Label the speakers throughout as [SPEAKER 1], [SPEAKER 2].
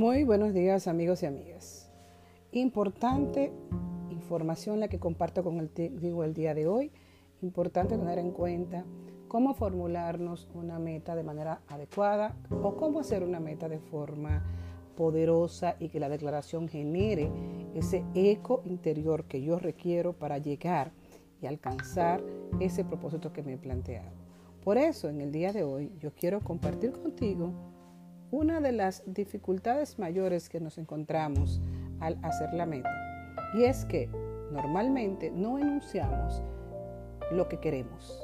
[SPEAKER 1] Muy buenos días amigos y amigas. Importante información la que comparto con el, digo, el día de hoy. Importante tener en cuenta cómo formularnos una meta de manera adecuada o cómo hacer una meta de forma poderosa y que la declaración genere ese eco interior que yo requiero para llegar y alcanzar ese propósito que me he planteado. Por eso en el día de hoy yo quiero compartir contigo una de las dificultades mayores que nos encontramos al hacer la meta. Y es que normalmente no enunciamos lo que queremos.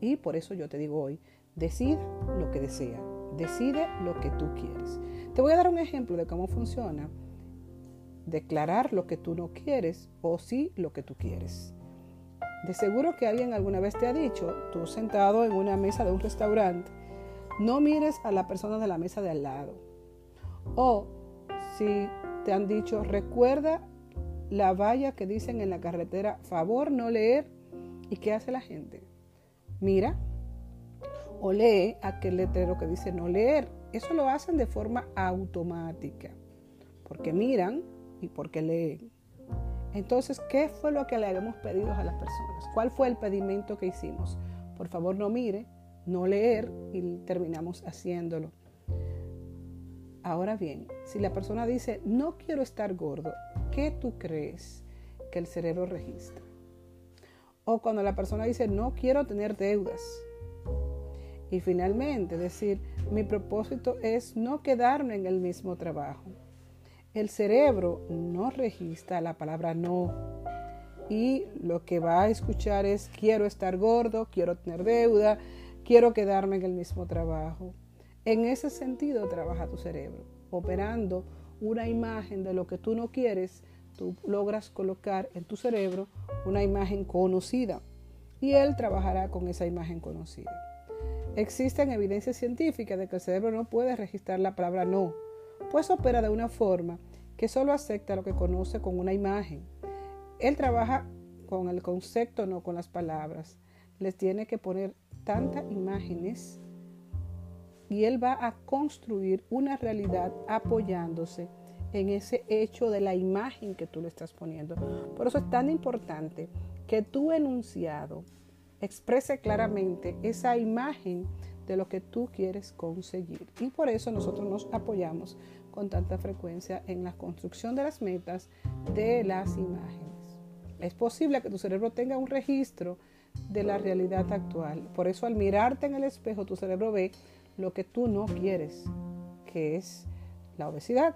[SPEAKER 1] Y por eso yo te digo hoy, decide lo que desea, decide lo que tú quieres. Te voy a dar un ejemplo de cómo funciona declarar lo que tú no quieres o sí lo que tú quieres. De seguro que alguien alguna vez te ha dicho, tú sentado en una mesa de un restaurante, no mires a la persona de la mesa de al lado. O si te han dicho, recuerda la valla que dicen en la carretera, favor no leer. ¿Y qué hace la gente? Mira o lee aquel letrero que dice no leer. Eso lo hacen de forma automática, porque miran y porque leen. Entonces, ¿qué fue lo que le habíamos pedido a las personas? ¿Cuál fue el pedimento que hicimos? Por favor, no mire, no leer y terminamos haciéndolo. Ahora bien, si la persona dice, no quiero estar gordo, ¿qué tú crees que el cerebro registra? O cuando la persona dice, no quiero tener deudas. Y finalmente decir, mi propósito es no quedarme en el mismo trabajo. El cerebro no registra la palabra no. Y lo que va a escuchar es, quiero estar gordo, quiero tener deuda, quiero quedarme en el mismo trabajo. En ese sentido trabaja tu cerebro, operando una imagen de lo que tú no quieres, tú logras colocar en tu cerebro una imagen conocida y él trabajará con esa imagen conocida. Existen evidencias científicas de que el cerebro no puede registrar la palabra no, pues opera de una forma que solo acepta lo que conoce con una imagen. Él trabaja con el concepto, no con las palabras. Les tiene que poner tantas imágenes y él va a construir una realidad apoyándose en ese hecho de la imagen que tú le estás poniendo. Por eso es tan importante que tu enunciado exprese claramente esa imagen de lo que tú quieres conseguir. Y por eso nosotros nos apoyamos con tanta frecuencia en la construcción de las metas de las imágenes. Es posible que tu cerebro tenga un registro de la realidad actual. Por eso al mirarte en el espejo, tu cerebro ve lo que tú no quieres, que es la obesidad.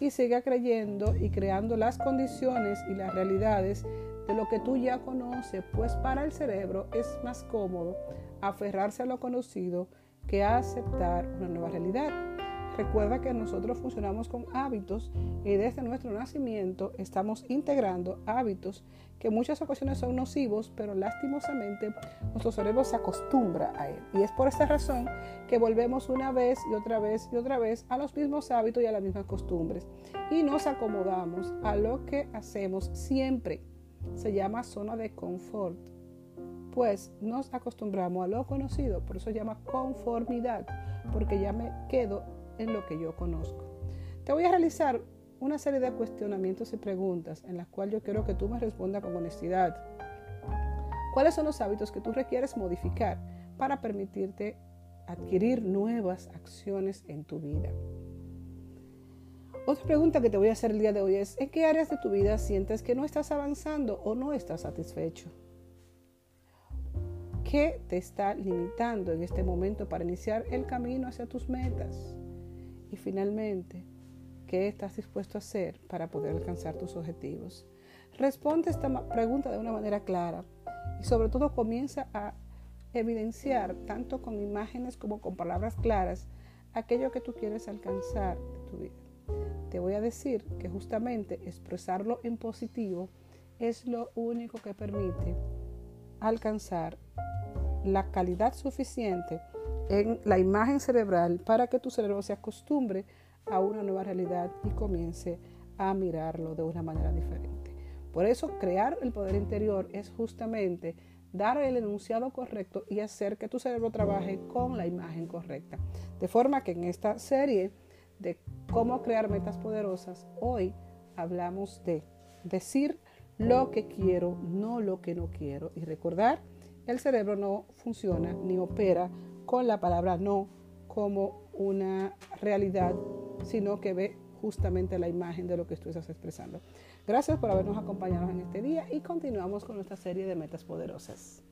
[SPEAKER 1] Y siga creyendo y creando las condiciones y las realidades de lo que tú ya conoces, pues para el cerebro es más cómodo aferrarse a lo conocido que aceptar una nueva realidad. Recuerda que nosotros funcionamos con hábitos y desde nuestro nacimiento estamos integrando hábitos que en muchas ocasiones son nocivos, pero lastimosamente nuestro cerebro se acostumbra a él. Y es por esta razón que volvemos una vez y otra vez y otra vez a los mismos hábitos y a las mismas costumbres. Y nos acomodamos a lo que hacemos siempre. Se llama zona de confort. Pues nos acostumbramos a lo conocido, por eso se llama conformidad, porque ya me quedo lo que yo conozco. Te voy a realizar una serie de cuestionamientos y preguntas en las cuales yo quiero que tú me respondas con honestidad. ¿Cuáles son los hábitos que tú requieres modificar para permitirte adquirir nuevas acciones en tu vida? Otra pregunta que te voy a hacer el día de hoy es, ¿en qué áreas de tu vida sientes que no estás avanzando o no estás satisfecho? ¿Qué te está limitando en este momento para iniciar el camino hacia tus metas? Y finalmente, ¿qué estás dispuesto a hacer para poder alcanzar tus objetivos? Responde esta pregunta de una manera clara y sobre todo comienza a evidenciar, tanto con imágenes como con palabras claras, aquello que tú quieres alcanzar en tu vida. Te voy a decir que justamente expresarlo en positivo es lo único que permite alcanzar la calidad suficiente en la imagen cerebral para que tu cerebro se acostumbre a una nueva realidad y comience a mirarlo de una manera diferente. Por eso crear el poder interior es justamente dar el enunciado correcto y hacer que tu cerebro trabaje con la imagen correcta. De forma que en esta serie de cómo crear metas poderosas, hoy hablamos de decir lo que quiero, no lo que no quiero. Y recordar, el cerebro no funciona ni opera con la palabra no como una realidad, sino que ve justamente la imagen de lo que tú estás expresando. Gracias por habernos acompañado en este día y continuamos con nuestra serie de metas poderosas.